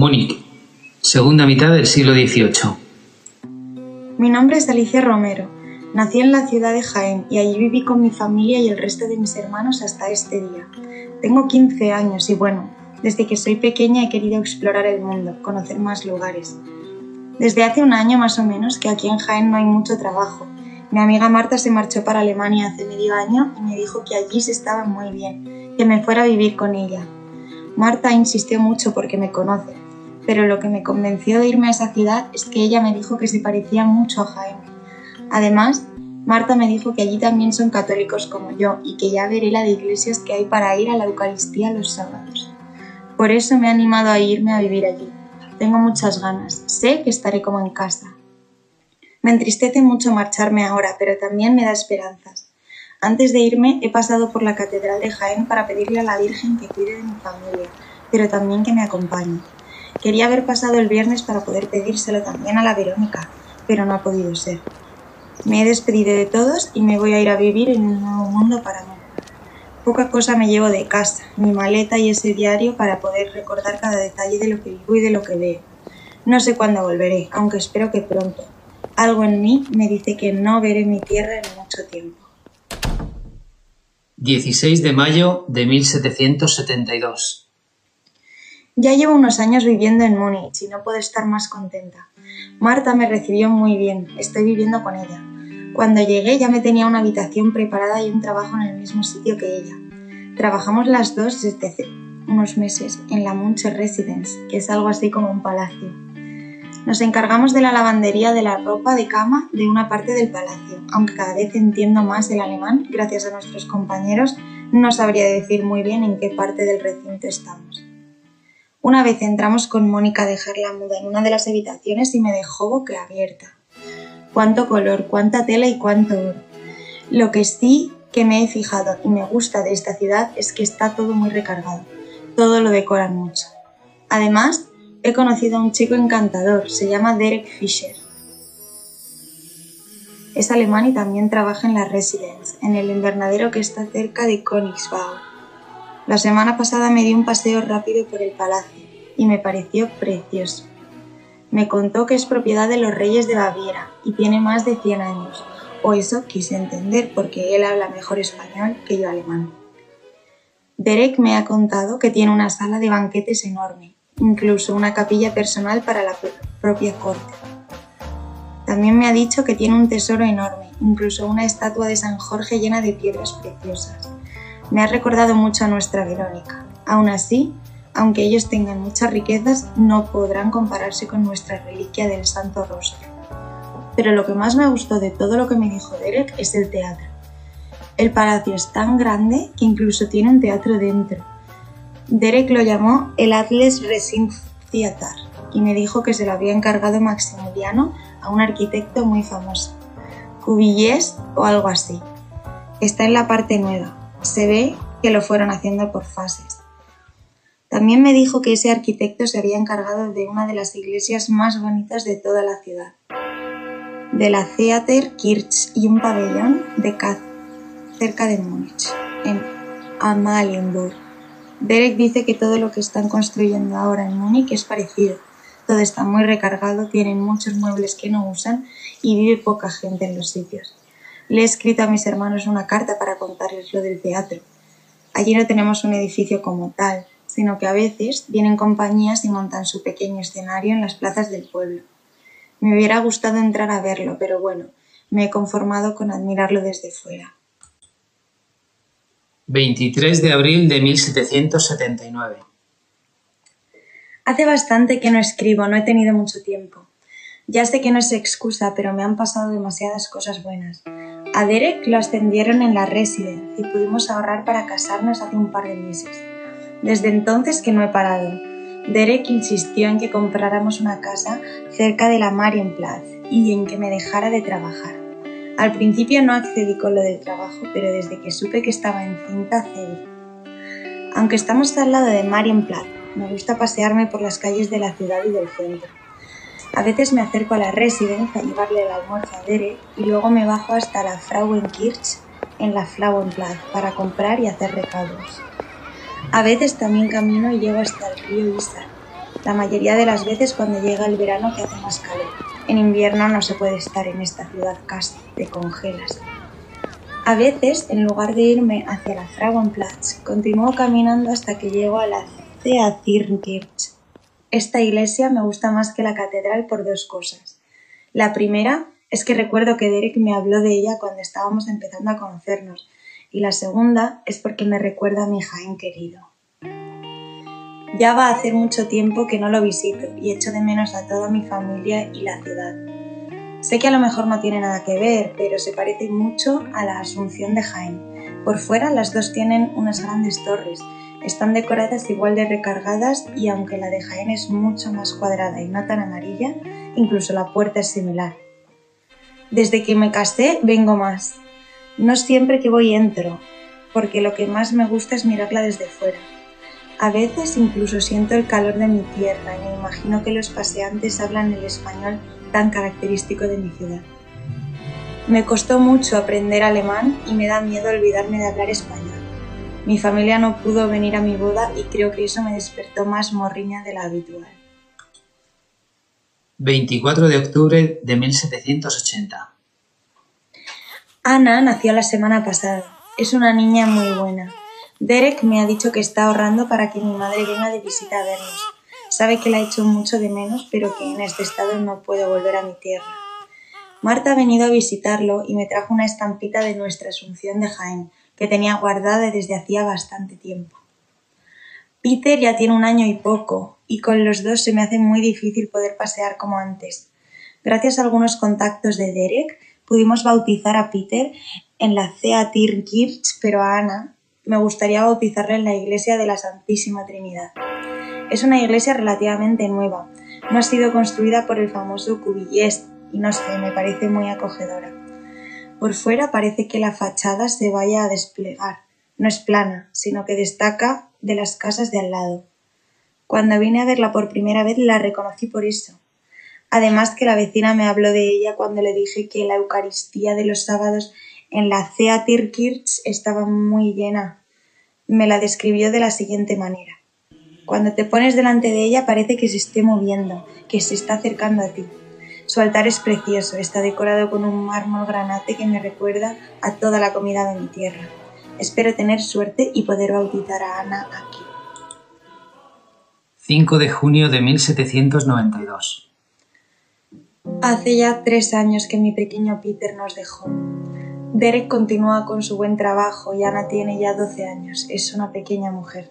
Múnich, segunda mitad del siglo XVIII. Mi nombre es Alicia Romero. Nací en la ciudad de Jaén y allí viví con mi familia y el resto de mis hermanos hasta este día. Tengo 15 años y bueno, desde que soy pequeña he querido explorar el mundo, conocer más lugares. Desde hace un año más o menos que aquí en Jaén no hay mucho trabajo. Mi amiga Marta se marchó para Alemania hace medio año y me dijo que allí se estaba muy bien, que me fuera a vivir con ella. Marta insistió mucho porque me conoce, pero lo que me convenció de irme a esa ciudad es que ella me dijo que se parecía mucho a Jaén. Además, Marta me dijo que allí también son católicos como yo y que ya veré la de iglesias que hay para ir a la Eucaristía los sábados. Por eso me he animado a irme a vivir allí. Tengo muchas ganas, sé que estaré como en casa. Me entristece mucho marcharme ahora, pero también me da esperanzas. Antes de irme he pasado por la Catedral de Jaén para pedirle a la Virgen que cuide de mi familia, pero también que me acompañe. Quería haber pasado el viernes para poder pedírselo también a la Verónica, pero no ha podido ser. Me he despedido de todos y me voy a ir a vivir en un nuevo mundo para mí. Poca cosa me llevo de casa, mi maleta y ese diario para poder recordar cada detalle de lo que vivo y de lo que veo. No sé cuándo volveré, aunque espero que pronto. Algo en mí me dice que no veré mi tierra en mucho tiempo. 16 de mayo de 1772. Ya llevo unos años viviendo en Múnich y no puedo estar más contenta. Marta me recibió muy bien, estoy viviendo con ella. Cuando llegué ya me tenía una habitación preparada y un trabajo en el mismo sitio que ella. Trabajamos las dos desde hace unos meses en la Munche Residence, que es algo así como un palacio. Nos encargamos de la lavandería de la ropa de cama de una parte del palacio, aunque cada vez entiendo más el alemán gracias a nuestros compañeros, no sabría decir muy bien en qué parte del recinto estamos. Una vez entramos con Mónica a dejar la muda en una de las habitaciones y me dejó boquiabierta. Cuánto color, cuánta tela y cuánto oro. Lo que sí que me he fijado y me gusta de esta ciudad es que está todo muy recargado. Todo lo decoran mucho. Además, he conocido a un chico encantador, se llama Derek Fischer. Es alemán y también trabaja en la Residence, en el invernadero que está cerca de Königsbau. La semana pasada me di un paseo rápido por el palacio y me pareció precioso. Me contó que es propiedad de los reyes de Baviera y tiene más de 100 años, o eso quise entender porque él habla mejor español que yo alemán. Derek me ha contado que tiene una sala de banquetes enorme, incluso una capilla personal para la propia corte. También me ha dicho que tiene un tesoro enorme, incluso una estatua de San Jorge llena de piedras preciosas. Me ha recordado mucho a nuestra Verónica. Aún así, aunque ellos tengan muchas riquezas, no podrán compararse con nuestra reliquia del Santo Rostro. Pero lo que más me gustó de todo lo que me dijo Derek es el teatro. El palacio es tan grande que incluso tiene un teatro dentro. Derek lo llamó el Atlas Racing Theater y me dijo que se lo había encargado Maximiliano a un arquitecto muy famoso, Cuvilliés o algo así. Está en la parte nueva, se ve que lo fueron haciendo por fases. También me dijo que ese arquitecto se había encargado de una de las iglesias más bonitas de toda la ciudad, de la Theater Kirch y un pabellón de Kath, cerca de Múnich, en Amalienburg. Derek dice que todo lo que están construyendo ahora en Múnich es parecido. Todo está muy recargado, tienen muchos muebles que no usan y vive poca gente en los sitios. Le he escrito a mis hermanos una carta para contarles lo del teatro. Allí no tenemos un edificio como tal, sino que a veces vienen compañías y montan su pequeño escenario en las plazas del pueblo. Me hubiera gustado entrar a verlo, pero bueno, me he conformado con admirarlo desde fuera. 23 de abril de 1779. Hace bastante que no escribo, no he tenido mucho tiempo. Ya sé que no es excusa, pero me han pasado demasiadas cosas buenas. A Derek lo ascendieron en la residencia y pudimos ahorrar para casarnos hace un par de meses. Desde entonces que no he parado. Derek insistió en que compráramos una casa cerca de la Marienplatz y en que me dejara de trabajar. Al principio no accedí con lo del trabajo, pero desde que supe que estaba encinta cedí. Aunque estamos al lado de Marienplatz, me gusta pasearme por las calles de la ciudad y del centro. A veces me acerco a la residencia a llevarle el almuerzo a Derek y luego me bajo hasta la Frauenkirch en la Frauenplatz para comprar y hacer recados. A veces también camino y llego hasta el río Isar. la mayoría de las veces cuando llega el verano que hace más calor. En invierno no se puede estar en esta ciudad casi, te congelas. A veces, en lugar de irme hacia la Frauenplatz, continúo caminando hasta que llego a la Theaterkirche. Esta iglesia me gusta más que la catedral por dos cosas. La primera es que recuerdo que Derek me habló de ella cuando estábamos empezando a conocernos, y la segunda es porque me recuerda a mi Jaén querido. Ya va a hacer mucho tiempo que no lo visito y echo de menos a toda mi familia y la ciudad. Sé que a lo mejor no tiene nada que ver, pero se parece mucho a la Asunción de Jaén. Por fuera las dos tienen unas grandes torres, están decoradas igual de recargadas y aunque la de Jaén es mucho más cuadrada y no tan amarilla, incluso la puerta es similar. Desde que me casé vengo más. No siempre que voy entro, porque lo que más me gusta es mirarla desde fuera. A veces incluso siento el calor de mi tierra y me imagino que los paseantes hablan el español tan característico de mi ciudad. Me costó mucho aprender alemán y me da miedo olvidarme de hablar español. Mi familia no pudo venir a mi boda y creo que eso me despertó más morriña de la habitual. 24 de octubre de 1780. Ana nació la semana pasada. Es una niña muy buena. Derek me ha dicho que está ahorrando para que mi madre venga de visita a vernos. Sabe que la hecho mucho de menos, pero que en este estado no puedo volver a mi tierra. Marta ha venido a visitarlo y me trajo una estampita de nuestra Asunción de Jaén, que tenía guardada desde hacía bastante tiempo. Peter ya tiene un año y poco, y con los dos se me hace muy difícil poder pasear como antes. Gracias a algunos contactos de Derek, pudimos bautizar a Peter en la Theaterkirche, pero a Ana me gustaría bautizarla en la iglesia de la Santísima Trinidad. Es una iglesia relativamente nueva, no ha sido construida por el famoso Cubillés y no sé, me parece muy acogedora. Por fuera parece que la fachada se vaya a desplegar, no es plana, sino que destaca de las casas de al lado. Cuando vine a verla por primera vez la reconocí por eso. Además que la vecina me habló de ella cuando le dije que la Eucaristía de los sábados en la Theaterkirche estaba muy llena. Me la describió de la siguiente manera. Cuando te pones delante de ella parece que se esté moviendo, que se está acercando a ti. Su altar es precioso, está decorado con un mármol granate que me recuerda a toda la comida de mi tierra. Espero tener suerte y poder bautizar a Ana aquí. 5 de junio de 1792. Hace ya tres años que mi pequeño Peter nos dejó. Derek continúa con su buen trabajo y Ana tiene ya 12 años, es una pequeña mujer.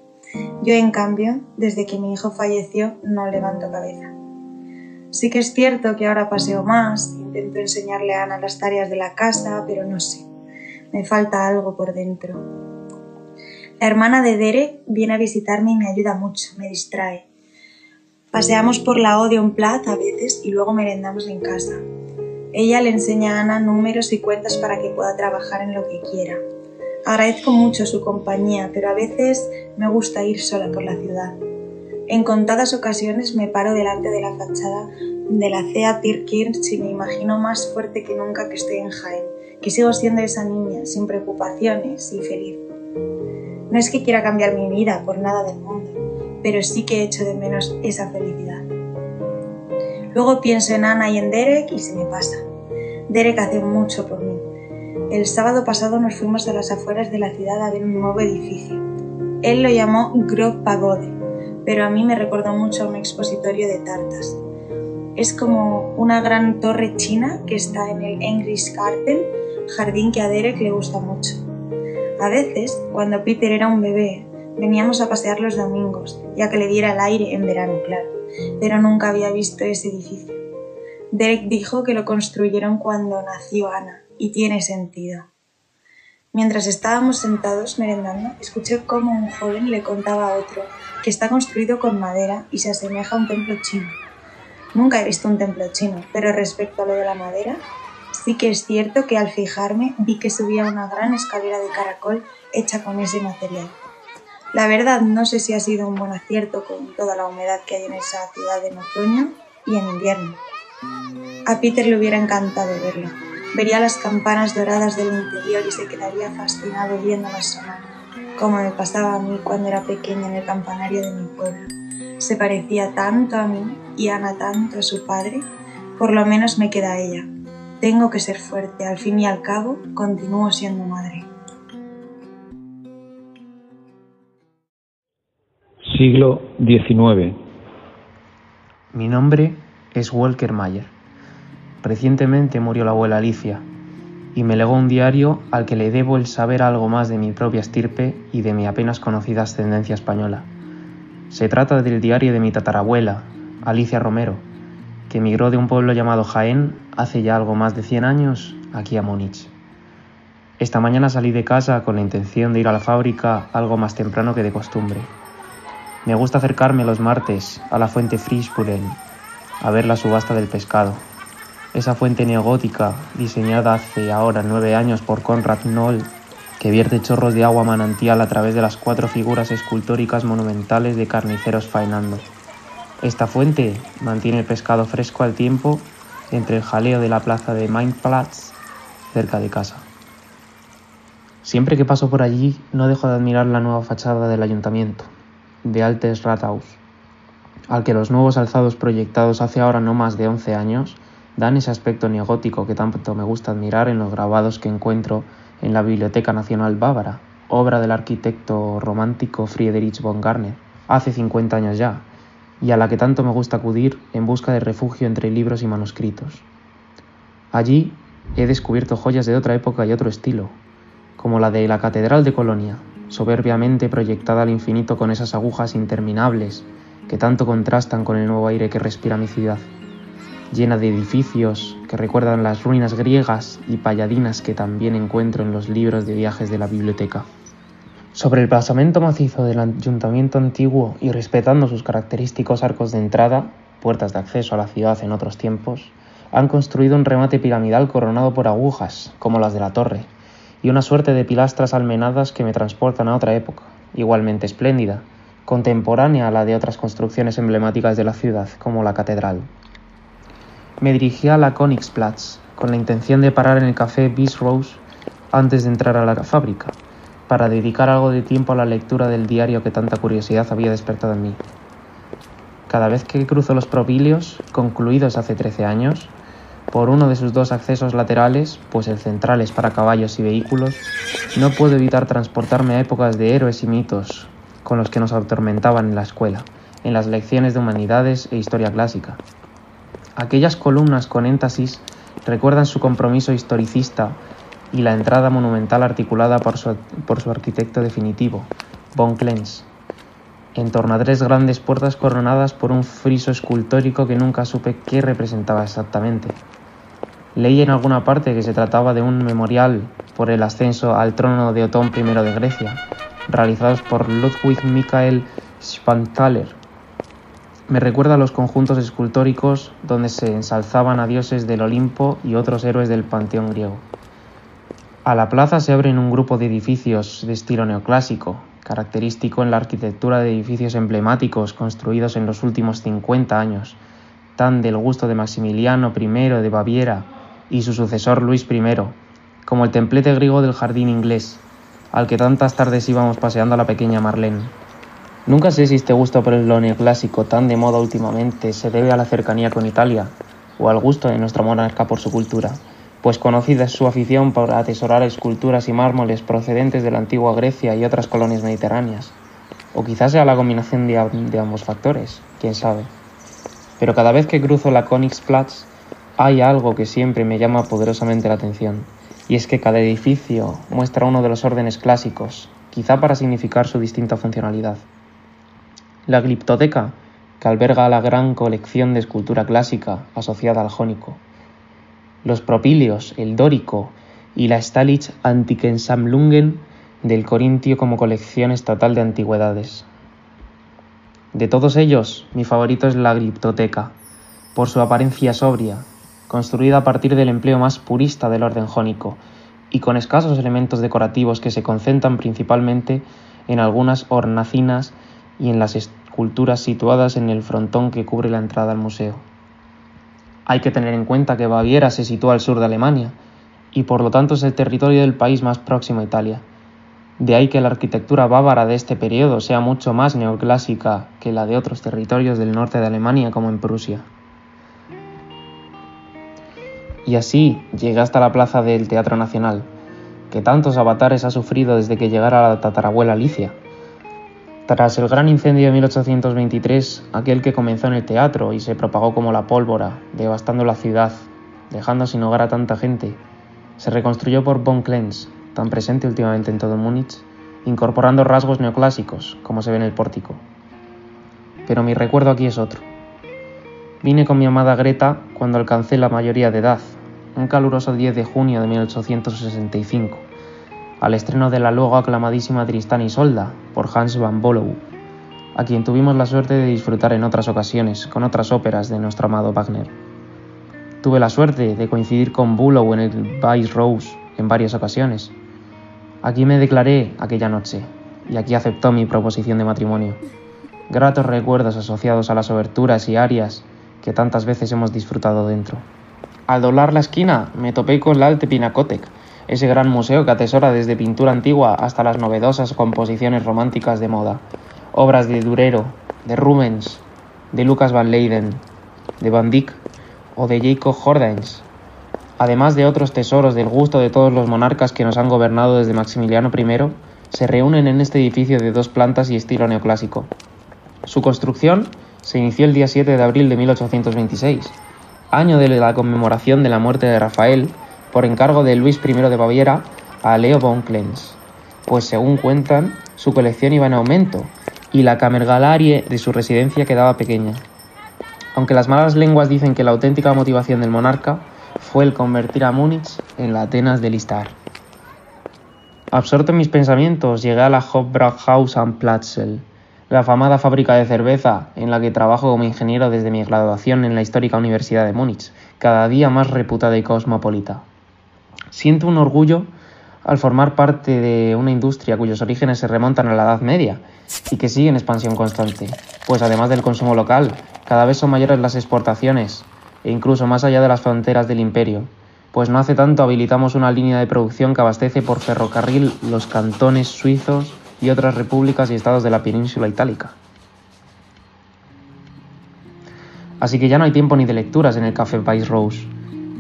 Yo, en cambio, desde que mi hijo falleció, no levanto cabeza. Sí que es cierto que ahora paseo más, intento enseñarle a Ana las tareas de la casa, pero no sé me falta algo por dentro. La hermana de Derek viene a visitarme y me ayuda mucho, me distrae. Paseamos por la Odeon Plath a veces y luego merendamos en casa. Ella le enseña a Ana números y cuentas para que pueda trabajar en lo que quiera. Agradezco mucho su compañía, pero a veces me gusta ir sola por la ciudad. En contadas ocasiones me paro delante de la fachada de la Theaterkirche y me imagino más fuerte que nunca que estoy en Jaén que sigo siendo esa niña, sin preocupaciones y feliz. No es que quiera cambiar mi vida por nada del mundo, pero sí que echo de menos esa felicidad. Luego pienso en Ana y en Derek y se me pasa. Derek hace mucho por mí. El sábado pasado nos fuimos a las afueras de la ciudad a ver un nuevo edificio. Él lo llamó Grove Pagode, pero a mí me recordó mucho a un expositorio de tartas. Es como una gran torre china que está en el Garten jardín que a Derek le gusta mucho. A veces, cuando Peter era un bebé, veníamos a pasear los domingos, ya que le diera el aire en verano, claro, pero nunca había visto ese edificio. Derek dijo que lo construyeron cuando nació Ana, y tiene sentido. Mientras estábamos sentados merendando, escuché cómo un joven le contaba a otro que está construido con madera y se asemeja a un templo chino. Nunca he visto un templo chino, pero respecto a lo de la madera, Sí que es cierto que al fijarme vi que subía una gran escalera de caracol hecha con ese material. La verdad no sé si ha sido un buen acierto con toda la humedad que hay en esa ciudad en otoño y en invierno. A Peter le hubiera encantado verlo. Vería las campanas doradas del interior y se quedaría fascinado viéndolas sonar, como me pasaba a mí cuando era pequeña en el campanario de mi pueblo. se parecía tanto a mí y Ana tanto a su padre, por lo menos me queda ella. Tengo que ser fuerte, al fin y al cabo, continúo siendo madre. Siglo XIX. Mi nombre es Walker Mayer. Recientemente murió la abuela Alicia y me legó un diario al que le debo el saber algo más de mi propia estirpe y de mi apenas conocida ascendencia española. Se trata del diario de mi tatarabuela, Alicia Romero, que emigró de un pueblo llamado Jaén hace ya algo más de 100 años aquí a Múnich. Esta mañana salí de casa con la intención de ir a la fábrica algo más temprano que de costumbre. Me gusta acercarme los martes a la fuente Frischburen a ver la subasta del pescado. Esa fuente neogótica, diseñada hace ahora nueve años por Konrad Knoll, que vierte chorros de agua manantial a través de las cuatro figuras escultóricas monumentales de carniceros faenando. Esta fuente mantiene el pescado fresco al tiempo entre el jaleo de la plaza de Mainplatz, cerca de casa. Siempre que paso por allí no dejo de admirar la nueva fachada del ayuntamiento, de Altes Rathaus, al que los nuevos alzados proyectados hace ahora no más de 11 años dan ese aspecto neogótico que tanto me gusta admirar en los grabados que encuentro en la Biblioteca Nacional Bávara, obra del arquitecto romántico Friedrich von Garner, hace 50 años ya, y a la que tanto me gusta acudir en busca de refugio entre libros y manuscritos. Allí he descubierto joyas de otra época y otro estilo, como la de la Catedral de Colonia, soberbiamente proyectada al infinito con esas agujas interminables que tanto contrastan con el nuevo aire que respira mi ciudad, llena de edificios que recuerdan las ruinas griegas y palladinas que también encuentro en los libros de viajes de la biblioteca. Sobre el basamento macizo del ayuntamiento antiguo y respetando sus característicos arcos de entrada, puertas de acceso a la ciudad en otros tiempos, han construido un remate piramidal coronado por agujas, como las de la torre, y una suerte de pilastras almenadas que me transportan a otra época, igualmente espléndida, contemporánea a la de otras construcciones emblemáticas de la ciudad, como la catedral. Me dirigí a la Königsplatz con la intención de parar en el café Bis Rose antes de entrar a la fábrica, para dedicar algo de tiempo a la lectura del diario que tanta curiosidad había despertado en mí. Cada vez que cruzo los propilios, concluidos hace 13 años, por uno de sus dos accesos laterales, pues el central es para caballos y vehículos, no puedo evitar transportarme a épocas de héroes y mitos con los que nos atormentaban en la escuela, en las lecciones de humanidades e historia clásica. Aquellas columnas con énfasis recuerdan su compromiso historicista y la entrada monumental articulada por su, arquitecto definitivo, von Klenz, en torno a tres grandes puertas coronadas por un friso escultórico que nunca supe qué representaba exactamente. Leí en alguna parte que se trataba de un memorial por el ascenso al trono de Otón I de Grecia, realizados por Ludwig Michael Spanthaler. Me recuerda a los conjuntos escultóricos donde se ensalzaban a dioses del Olimpo y otros héroes del panteón griego. A la plaza se abren un grupo de edificios de estilo neoclásico, característico en la arquitectura de edificios emblemáticos construidos en los últimos 50 años, tan del gusto de Maximiliano I de Baviera y su sucesor Luis I, como el templete griego del jardín inglés, al que tantas tardes íbamos paseando la pequeña Marlene. Nunca sé si este gusto por el neoclásico tan de moda últimamente se debe a la cercanía con Italia o al gusto de nuestra monarca por su cultura, pues conocida es su afición por atesorar esculturas y mármoles procedentes de la antigua Grecia y otras colonias mediterráneas. O quizás sea la combinación de, de ambos factores, quién sabe. Pero cada vez que cruzo la Königsplatz hay algo que siempre me llama poderosamente la atención, y es que cada edificio muestra uno de los órdenes clásicos, quizá para significar su distinta funcionalidad. La gliptoteca, que alberga la gran colección de escultura clásica asociada al jónico. Los propilios, el dórico y la Stalich Antikensammlungen del Corintio como colección estatal de antigüedades. De todos ellos, mi favorito es la gliptoteca, por su apariencia sobria, construida a partir del empleo más purista del orden jónico y con escasos elementos decorativos que se concentran principalmente en algunas hornacinas y en las esculturas situadas en el frontón que cubre la entrada al museo. Hay que tener en cuenta que Baviera se sitúa al sur de Alemania y por lo tanto es el territorio del país más próximo a Italia. De ahí que la arquitectura bávara de este periodo sea mucho más neoclásica que la de otros territorios del norte de Alemania como en Prusia. Y así llegué hasta la plaza del Teatro Nacional, que tantos avatares ha sufrido desde que llegara la tatarabuela Alicia. Tras el gran incendio de 1823, aquel que comenzó en el teatro y se propagó como la pólvora, devastando la ciudad, dejando sin hogar a tanta gente, se reconstruyó por Von Klenz, tan presente últimamente en todo Múnich, incorporando rasgos neoclásicos, como se ve en el pórtico. Pero mi recuerdo aquí es otro. Vine con mi amada Greta cuando alcancé la mayoría de edad, un caluroso 10 de junio de 1865, al estreno de la luego aclamadísima Tristán y Solda por Hans van Bolow, a quien tuvimos la suerte de disfrutar en otras ocasiones con otras óperas de nuestro amado Wagner. Tuve la suerte de coincidir con Bulow en el Vice Rose en varias ocasiones. Aquí me declaré aquella noche y aquí aceptó mi proposición de matrimonio. Gratos recuerdos asociados a las oberturas y arias que tantas veces hemos disfrutado dentro. Al doblar la esquina me topé con la Alte Pinakothek, ese gran museo que atesora desde pintura antigua hasta las novedosas composiciones románticas de moda, obras de Durero, de Rubens, de Lucas van Leyden, de Van Dyck o de Jacob Jordaens, además de otros tesoros del gusto de todos los monarcas que nos han gobernado desde Maximiliano I, se reúnen en este edificio de dos plantas y estilo neoclásico. Su construcción se inició el día 7 de abril de 1826 año de la conmemoración de la muerte de Rafael, por encargo de Luis I de Baviera a Leo von Klenz, pues según cuentan, su colección iba en aumento y la camergalarie de su residencia quedaba pequeña. Aunque las malas lenguas dicen que la auténtica motivación del monarca fue el convertir a Múnich en la Atenas de Listar. Absorto en mis pensamientos, llegué a la Hofbrauhaus am Platzel, la afamada fábrica de cerveza en la que trabajo como ingeniero desde mi graduación en la histórica Universidad de Múnich, cada día más reputada y cosmopolita. Siento un orgullo al formar parte de una industria cuyos orígenes se remontan a la Edad Media y que sigue en expansión constante, pues además del consumo local, cada vez son mayores las exportaciones, e incluso más allá de las fronteras del imperio, pues no hace tanto habilitamos una línea de producción que abastece por ferrocarril los cantones suizos y otras repúblicas y estados de la península itálica. Así que ya no hay tiempo ni de lecturas en el Café Vice Rose.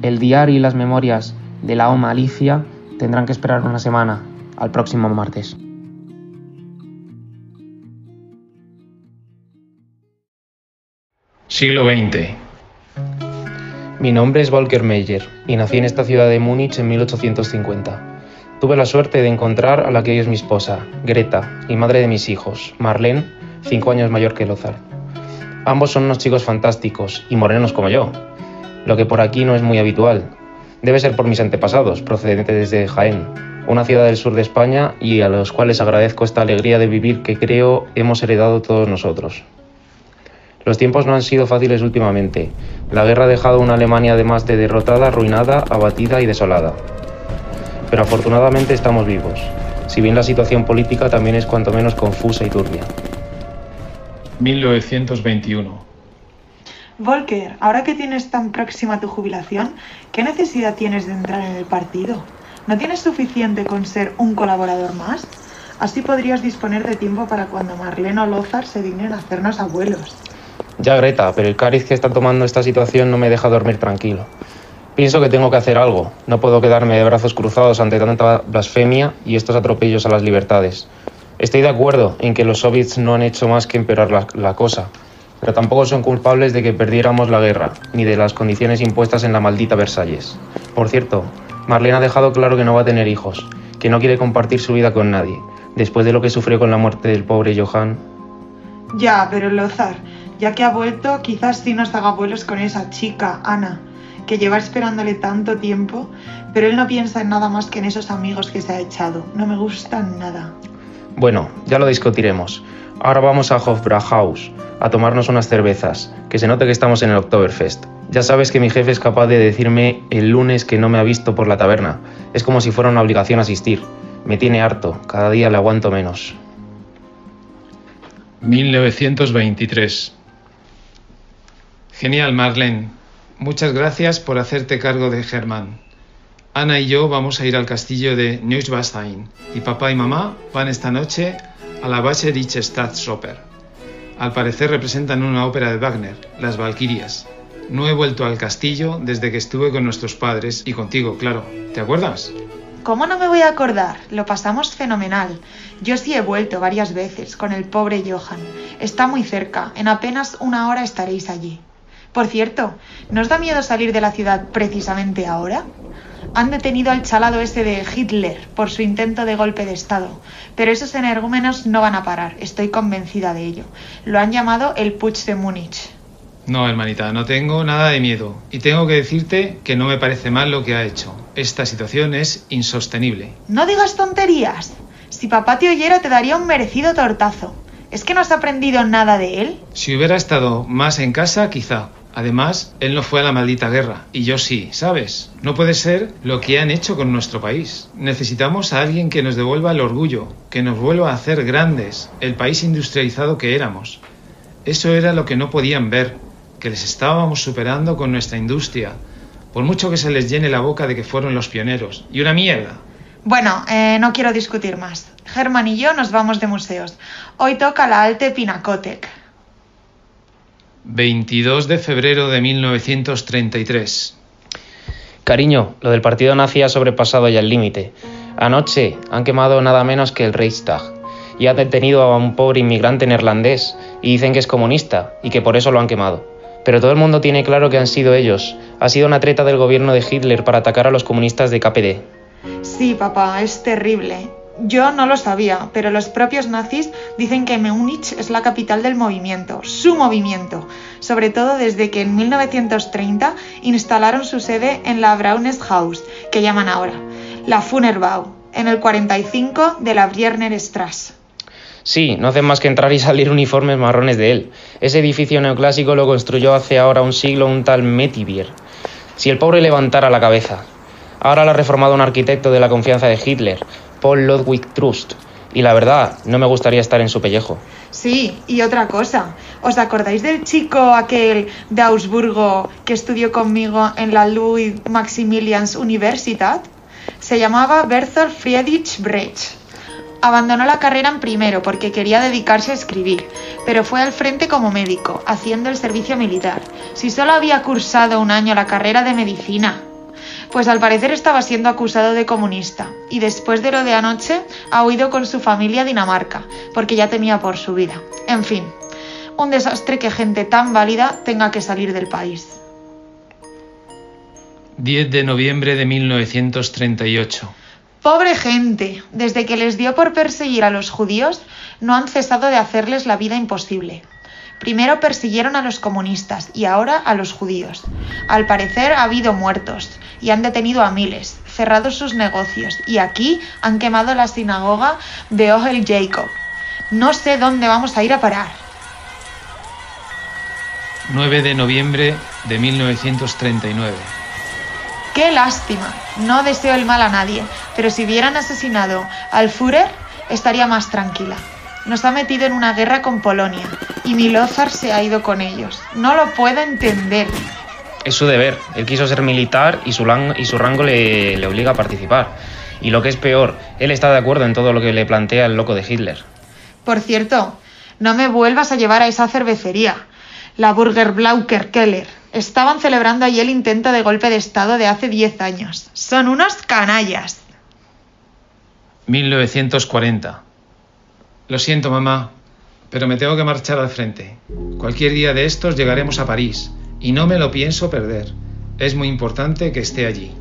El diario y las memorias de la OMA Alicia tendrán que esperar una semana, al próximo martes. Siglo XX. Mi nombre es Volker Meyer y nací en esta ciudad de Múnich en 1850. Tuve la suerte de encontrar a la que hoy es mi esposa, Greta, y madre de mis hijos, Marlene, cinco años mayor que Lozar. Ambos son unos chicos fantásticos y morenos como yo, lo que por aquí no es muy habitual. Debe ser por mis antepasados, procedentes de Jaén, una ciudad del sur de España y a los cuales agradezco esta alegría de vivir que creo hemos heredado todos nosotros. Los tiempos no han sido fáciles últimamente. La guerra ha dejado una Alemania además de derrotada, arruinada, abatida y desolada pero afortunadamente estamos vivos, si bien la situación política también es cuanto menos confusa y turbia. 1921. Volker, ahora que tienes tan próxima tu jubilación, ¿qué necesidad tienes de entrar en el partido? ¿No tienes suficiente con ser un colaborador más? Así podrías disponer de tiempo para cuando Marlene o Lozar se dignen a hacernos abuelos. Ya, Greta, pero el cariz que está tomando esta situación no me deja dormir tranquilo. Pienso que tengo que hacer algo. No puedo quedarme de brazos cruzados ante tanta blasfemia y estos atropellos a las libertades. Estoy de acuerdo en que los soviets no han hecho más que empeorar la, cosa, pero tampoco son culpables de que perdiéramos la guerra, ni de las condiciones impuestas en la maldita Versalles. Por cierto, Marlene ha dejado claro que no va a tener hijos, que no quiere compartir su vida con nadie, después de lo que sufrió con la muerte del pobre Johan. Ya, pero Lozar, ya que ha vuelto, quizás sí nos haga abuelos con esa chica, Ana que lleva esperándole tanto tiempo, pero él no piensa en nada más que en esos amigos que se ha echado. No me gustan nada. Bueno, ya lo discutiremos. Ahora vamos a Hofbrauhaus a tomarnos unas cervezas, que se note que estamos en el Oktoberfest. Ya sabes que mi jefe es capaz de decirme el lunes que no me ha visto por la taberna. Es como si fuera una obligación asistir. Me tiene harto, cada día le aguanto menos. 1923. Genial, Marlene. Muchas gracias por hacerte cargo de Germán. Ana y yo vamos a ir al castillo de Neuschwanstein y papá y mamá van esta noche a la Bayerische Staatsoper. Al parecer representan una ópera de Wagner, Las Valquirias. No he vuelto al castillo desde que estuve con nuestros padres y contigo, claro. ¿Te acuerdas? ¿Cómo no me voy a acordar? Lo pasamos fenomenal. Yo sí he vuelto varias veces con el pobre Johan. Está muy cerca. En apenas una hora estaréis allí. Por cierto, ¿no os da miedo salir de la ciudad precisamente ahora? Han detenido al chalado ese de Hitler por su intento de golpe de Estado, pero esos energúmenos no van a parar, estoy convencida de ello. Lo han llamado el Putsch de Múnich. No, hermanita, no tengo nada de miedo. Y tengo que decirte que no me parece mal lo que ha hecho. Esta situación es insostenible. No digas tonterías. Si papá te oyera te daría un merecido tortazo. ¿Es que no has aprendido nada de él? Si hubiera estado más en casa, quizá. Además, él no fue a la maldita guerra, y yo sí, ¿sabes? No puede ser lo que han hecho con nuestro país. Necesitamos a alguien que nos devuelva el orgullo, que nos vuelva a hacer grandes, el país industrializado que éramos. Eso era lo que no podían ver, que les estábamos superando con nuestra industria, por mucho que se les llene la boca de que fueron los pioneros. Y una mierda. Bueno, eh, no quiero discutir más. Germán y yo nos vamos de museos. Hoy toca la Alte Pinakotek. 22 de febrero de 1933. Cariño, lo del partido nazi ha sobrepasado ya el límite. Anoche han quemado nada menos que el Reichstag y han detenido a un pobre inmigrante neerlandés y dicen que es comunista y que por eso lo han quemado. Pero todo el mundo tiene claro que han sido ellos. Ha sido una treta del gobierno de Hitler para atacar a los comunistas de KPD. Sí, papá, es terrible. Yo no lo sabía, pero los propios nazis dicen que Múnich es la capital del movimiento, su movimiento, sobre todo desde que en 1930 instalaron su sede en la Braunhaus, que llaman ahora, la Funerbau, en el 45 de la Strasse. Sí, no hacen más que entrar y salir uniformes marrones de él. Ese edificio neoclásico lo construyó hace ahora un siglo un tal Metivier. Si el pobre levantara la cabeza. Ahora lo ha reformado un arquitecto de la confianza de Hitler, Paul Ludwig Trust. Y la verdad, no me gustaría estar en su pellejo. Sí, y otra cosa. ¿Os acordáis del chico aquel de Augsburgo que estudió conmigo en la Louis Maximilians Universität? Se llamaba Berthold Friedrich Brecht. Abandonó la carrera en primero porque quería dedicarse a escribir, pero fue al frente como médico, haciendo el servicio militar. Si solo había cursado un año la carrera de medicina, pues al parecer estaba siendo acusado de comunista y después de lo de anoche ha huido con su familia a Dinamarca, porque ya temía por su vida. En fin, un desastre que gente tan válida tenga que salir del país. 10 de noviembre de 1938. Pobre gente, desde que les dio por perseguir a los judíos, no han cesado de hacerles la vida imposible. Primero persiguieron a los comunistas y ahora a los judíos. Al parecer ha habido muertos y han detenido a miles, cerrado sus negocios y aquí han quemado la sinagoga de Ohel Jacob. No sé dónde vamos a ir a parar. 9 de noviembre de 1939. Qué lástima. No deseo el mal a nadie, pero si hubieran asesinado al Führer, estaría más tranquila. Nos ha metido en una guerra con Polonia y Milozar se ha ido con ellos. No lo puedo entender. Es su deber. Él quiso ser militar y su, y su rango le, le obliga a participar. Y lo que es peor, él está de acuerdo en todo lo que le plantea el loco de Hitler. Por cierto, no me vuelvas a llevar a esa cervecería, la Burger Blauker Keller. Estaban celebrando allí el intento de golpe de Estado de hace 10 años. Son unos canallas. 1940. Lo siento, mamá, pero me tengo que marchar al frente. Cualquier día de estos llegaremos a París y no me lo pienso perder. Es muy importante que esté allí.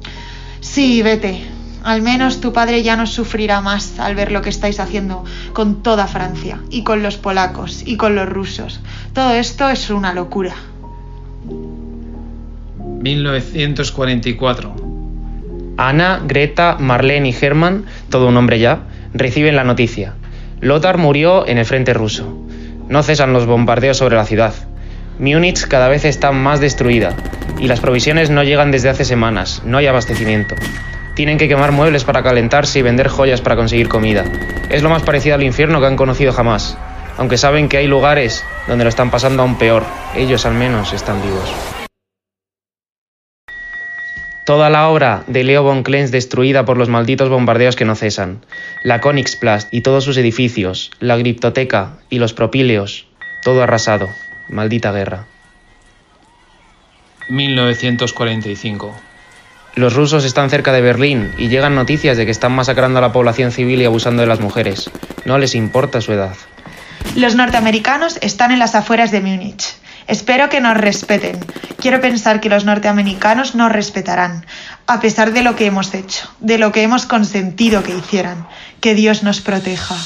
Sí, vete. Al menos tu padre ya no sufrirá más al ver lo que estáis haciendo con toda Francia y con los polacos y con los rusos. Todo esto es una locura. 1944. Ana, Greta, Marlene y Hermann, todo un hombre ya, reciben la noticia. Lothar murió en el frente ruso. No cesan los bombardeos sobre la ciudad. Múnich cada vez está más destruida y las provisiones no llegan desde hace semanas, no hay abastecimiento. Tienen que quemar muebles para calentarse y vender joyas para conseguir comida. Es lo más parecido al infierno que han conocido jamás, aunque saben que hay lugares donde lo están pasando aún peor. Ellos al menos están vivos. Toda la obra de Leo von Klenz destruida por los malditos bombardeos que no cesan. La Königsplatz y todos sus edificios, la Griptoteca y los propíleos, todo arrasado. Maldita guerra. 1945. Los rusos están cerca de Berlín y llegan noticias de que están masacrando a la población civil y abusando de las mujeres. No les importa su edad. Los norteamericanos están en las afueras de Múnich. Espero que nos respeten. Quiero pensar que los norteamericanos nos respetarán, a pesar de lo que hemos hecho, de lo que hemos consentido que hicieran. Que Dios nos proteja.